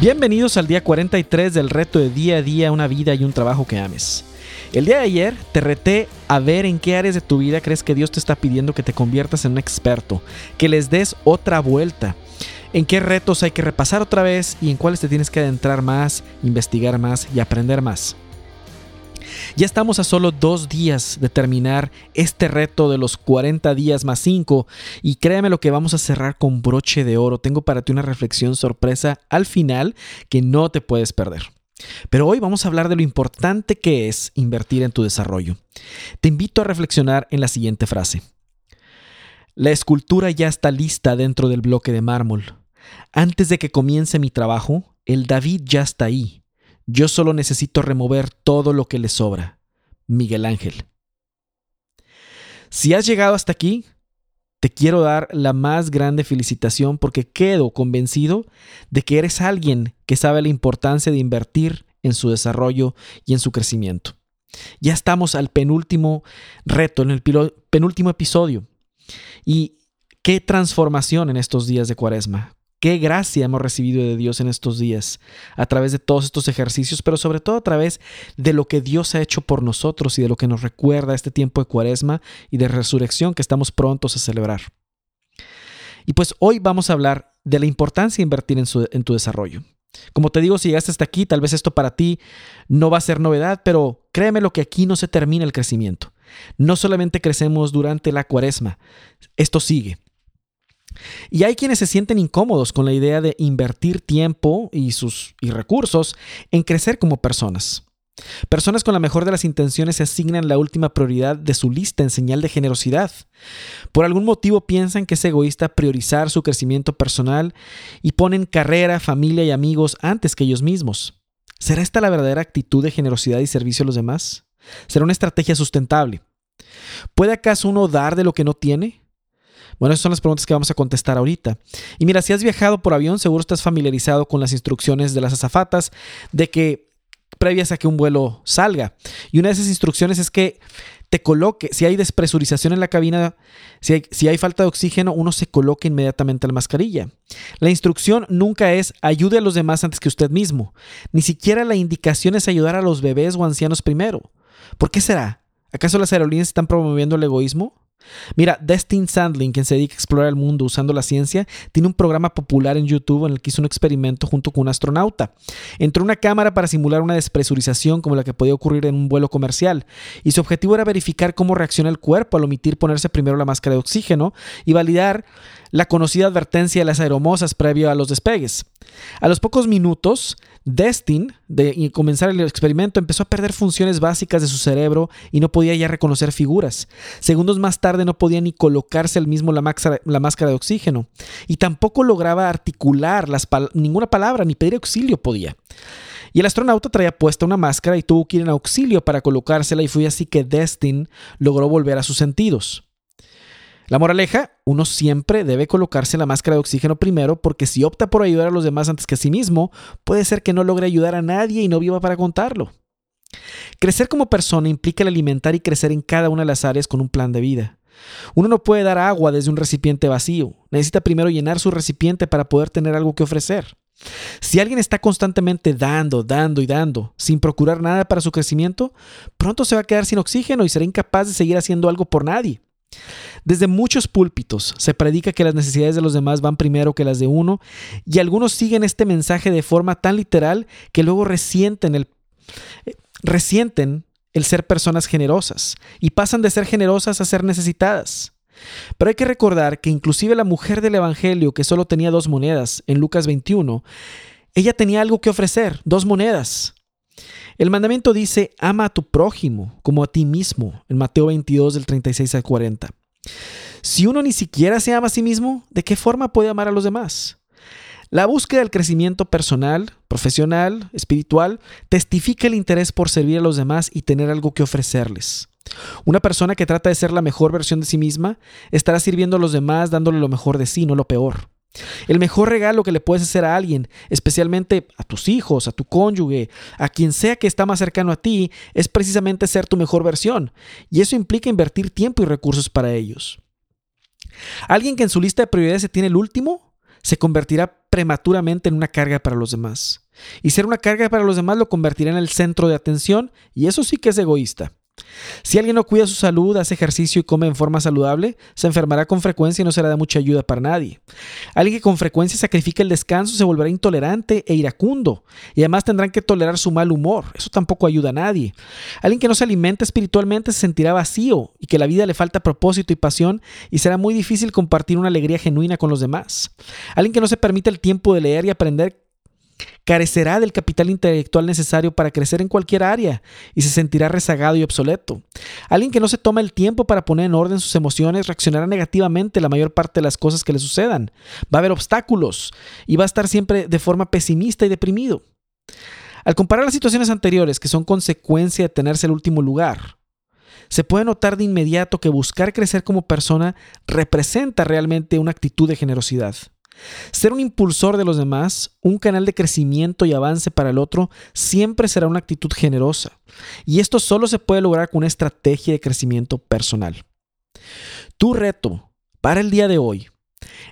Bienvenidos al día 43 del reto de día a día, una vida y un trabajo que ames. El día de ayer te reté a ver en qué áreas de tu vida crees que Dios te está pidiendo que te conviertas en un experto, que les des otra vuelta, en qué retos hay que repasar otra vez y en cuáles te tienes que adentrar más, investigar más y aprender más. Ya estamos a solo dos días de terminar este reto de los 40 días más 5 y créeme lo que vamos a cerrar con broche de oro. Tengo para ti una reflexión sorpresa al final que no te puedes perder. Pero hoy vamos a hablar de lo importante que es invertir en tu desarrollo. Te invito a reflexionar en la siguiente frase. La escultura ya está lista dentro del bloque de mármol. Antes de que comience mi trabajo, el David ya está ahí yo solo necesito remover todo lo que le sobra. Miguel Ángel. Si has llegado hasta aquí, te quiero dar la más grande felicitación porque quedo convencido de que eres alguien que sabe la importancia de invertir en su desarrollo y en su crecimiento. Ya estamos al penúltimo reto, en el penúltimo episodio. Y qué transformación en estos días de cuaresma. Qué gracia hemos recibido de Dios en estos días, a través de todos estos ejercicios, pero sobre todo a través de lo que Dios ha hecho por nosotros y de lo que nos recuerda este tiempo de cuaresma y de resurrección que estamos prontos a celebrar. Y pues hoy vamos a hablar de la importancia de invertir en, en tu desarrollo. Como te digo, si llegaste hasta aquí, tal vez esto para ti no va a ser novedad, pero créeme lo que aquí no se termina el crecimiento. No solamente crecemos durante la cuaresma, esto sigue. Y hay quienes se sienten incómodos con la idea de invertir tiempo y sus y recursos en crecer como personas. Personas con la mejor de las intenciones se asignan la última prioridad de su lista en señal de generosidad. Por algún motivo piensan que es egoísta priorizar su crecimiento personal y ponen carrera, familia y amigos antes que ellos mismos. ¿Será esta la verdadera actitud de generosidad y servicio a los demás? ¿Será una estrategia sustentable? ¿Puede acaso uno dar de lo que no tiene? Bueno, esas son las preguntas que vamos a contestar ahorita. Y mira, si has viajado por avión, seguro estás familiarizado con las instrucciones de las azafatas de que previas a que un vuelo salga. Y una de esas instrucciones es que te coloque, si hay despresurización en la cabina, si hay, si hay, falta de oxígeno, uno se coloque inmediatamente la mascarilla. La instrucción nunca es ayude a los demás antes que usted mismo. Ni siquiera la indicación es ayudar a los bebés o ancianos primero. ¿Por qué será? ¿Acaso las aerolíneas están promoviendo el egoísmo? Mira, Destin Sandling, quien se dedica a explorar el mundo usando la ciencia, tiene un programa popular en YouTube en el que hizo un experimento junto con un astronauta. Entró una cámara para simular una despresurización como la que podía ocurrir en un vuelo comercial, y su objetivo era verificar cómo reacciona el cuerpo al omitir ponerse primero la máscara de oxígeno y validar la conocida advertencia de las aeromosas previo a los despegues. A los pocos minutos, Destin, de comenzar el experimento, empezó a perder funciones básicas de su cerebro y no podía ya reconocer figuras. Segundos más tarde no podía ni colocarse el mismo la máscara de oxígeno y tampoco lograba articular ninguna palabra ni pedir auxilio podía. Y el astronauta traía puesta una máscara y tuvo que ir en auxilio para colocársela y fue así que Destin logró volver a sus sentidos. La moraleja, uno siempre debe colocarse la máscara de oxígeno primero porque si opta por ayudar a los demás antes que a sí mismo, puede ser que no logre ayudar a nadie y no viva para contarlo. Crecer como persona implica el alimentar y crecer en cada una de las áreas con un plan de vida. Uno no puede dar agua desde un recipiente vacío, necesita primero llenar su recipiente para poder tener algo que ofrecer. Si alguien está constantemente dando, dando y dando, sin procurar nada para su crecimiento, pronto se va a quedar sin oxígeno y será incapaz de seguir haciendo algo por nadie. Desde muchos púlpitos se predica que las necesidades de los demás van primero que las de uno y algunos siguen este mensaje de forma tan literal que luego resienten el, eh, resienten el ser personas generosas y pasan de ser generosas a ser necesitadas. Pero hay que recordar que inclusive la mujer del Evangelio que solo tenía dos monedas en Lucas 21, ella tenía algo que ofrecer, dos monedas. El mandamiento dice, ama a tu prójimo como a ti mismo, en Mateo 22 del 36 al 40. Si uno ni siquiera se ama a sí mismo, ¿de qué forma puede amar a los demás? La búsqueda del crecimiento personal, profesional, espiritual, testifica el interés por servir a los demás y tener algo que ofrecerles. Una persona que trata de ser la mejor versión de sí misma estará sirviendo a los demás dándole lo mejor de sí, no lo peor. El mejor regalo que le puedes hacer a alguien, especialmente a tus hijos, a tu cónyuge, a quien sea que está más cercano a ti, es precisamente ser tu mejor versión. Y eso implica invertir tiempo y recursos para ellos. Alguien que en su lista de prioridades se tiene el último, se convertirá prematuramente en una carga para los demás. Y ser una carga para los demás lo convertirá en el centro de atención y eso sí que es egoísta. Si alguien no cuida su salud, hace ejercicio y come en forma saludable, se enfermará con frecuencia y no será de mucha ayuda para nadie. Alguien que con frecuencia sacrifica el descanso se volverá intolerante e iracundo y además tendrán que tolerar su mal humor. Eso tampoco ayuda a nadie. Alguien que no se alimenta espiritualmente se sentirá vacío y que la vida le falta propósito y pasión y será muy difícil compartir una alegría genuina con los demás. Alguien que no se permite el tiempo de leer y aprender carecerá del capital intelectual necesario para crecer en cualquier área y se sentirá rezagado y obsoleto. Alguien que no se toma el tiempo para poner en orden sus emociones reaccionará negativamente la mayor parte de las cosas que le sucedan. Va a haber obstáculos y va a estar siempre de forma pesimista y deprimido. Al comparar las situaciones anteriores, que son consecuencia de tenerse el último lugar, se puede notar de inmediato que buscar crecer como persona representa realmente una actitud de generosidad. Ser un impulsor de los demás, un canal de crecimiento y avance para el otro, siempre será una actitud generosa. Y esto solo se puede lograr con una estrategia de crecimiento personal. Tu reto para el día de hoy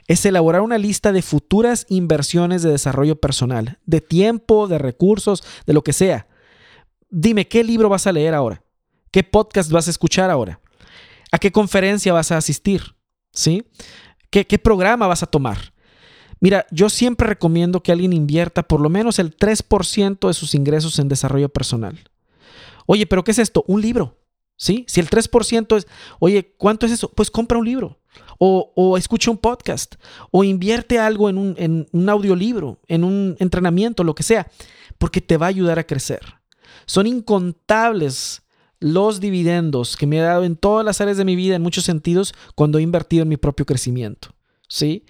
es elaborar una lista de futuras inversiones de desarrollo personal, de tiempo, de recursos, de lo que sea. Dime, ¿qué libro vas a leer ahora? ¿Qué podcast vas a escuchar ahora? ¿A qué conferencia vas a asistir? ¿Sí? ¿Qué, qué programa vas a tomar? Mira, yo siempre recomiendo que alguien invierta por lo menos el 3% de sus ingresos en desarrollo personal. Oye, pero ¿qué es esto? Un libro. ¿Sí? Si el 3% es, oye, ¿cuánto es eso? Pues compra un libro. O, escucha un podcast. O invierte algo en un, en un audiolibro, en un entrenamiento, lo que sea. Porque te va a ayudar a crecer. Son incontables los dividendos que me ha dado en todas las áreas de mi vida, en muchos sentidos, cuando he invertido en mi propio crecimiento. ¿Sí?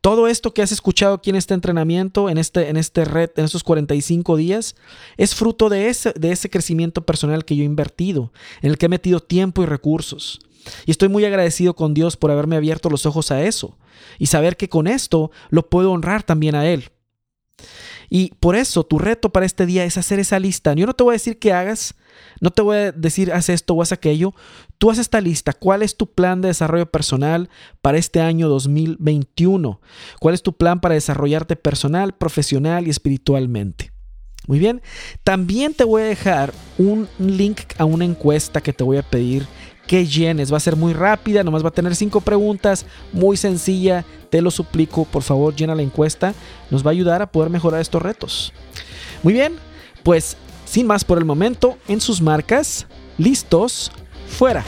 Todo esto que has escuchado aquí en este entrenamiento, en este, en este red, en estos 45 días, es fruto de ese, de ese crecimiento personal que yo he invertido, en el que he metido tiempo y recursos. Y estoy muy agradecido con Dios por haberme abierto los ojos a eso y saber que con esto lo puedo honrar también a Él. Y por eso tu reto para este día es hacer esa lista. Yo no te voy a decir que hagas, no te voy a decir haz esto o haz aquello. Tú haz esta lista. ¿Cuál es tu plan de desarrollo personal para este año 2021? ¿Cuál es tu plan para desarrollarte personal, profesional y espiritualmente? Muy bien. También te voy a dejar un link a una encuesta que te voy a pedir que llenes. Va a ser muy rápida, nomás va a tener cinco preguntas, muy sencilla. Te lo suplico, por favor, llena la encuesta. Nos va a ayudar a poder mejorar estos retos. Muy bien, pues sin más por el momento, en sus marcas, listos, fuera.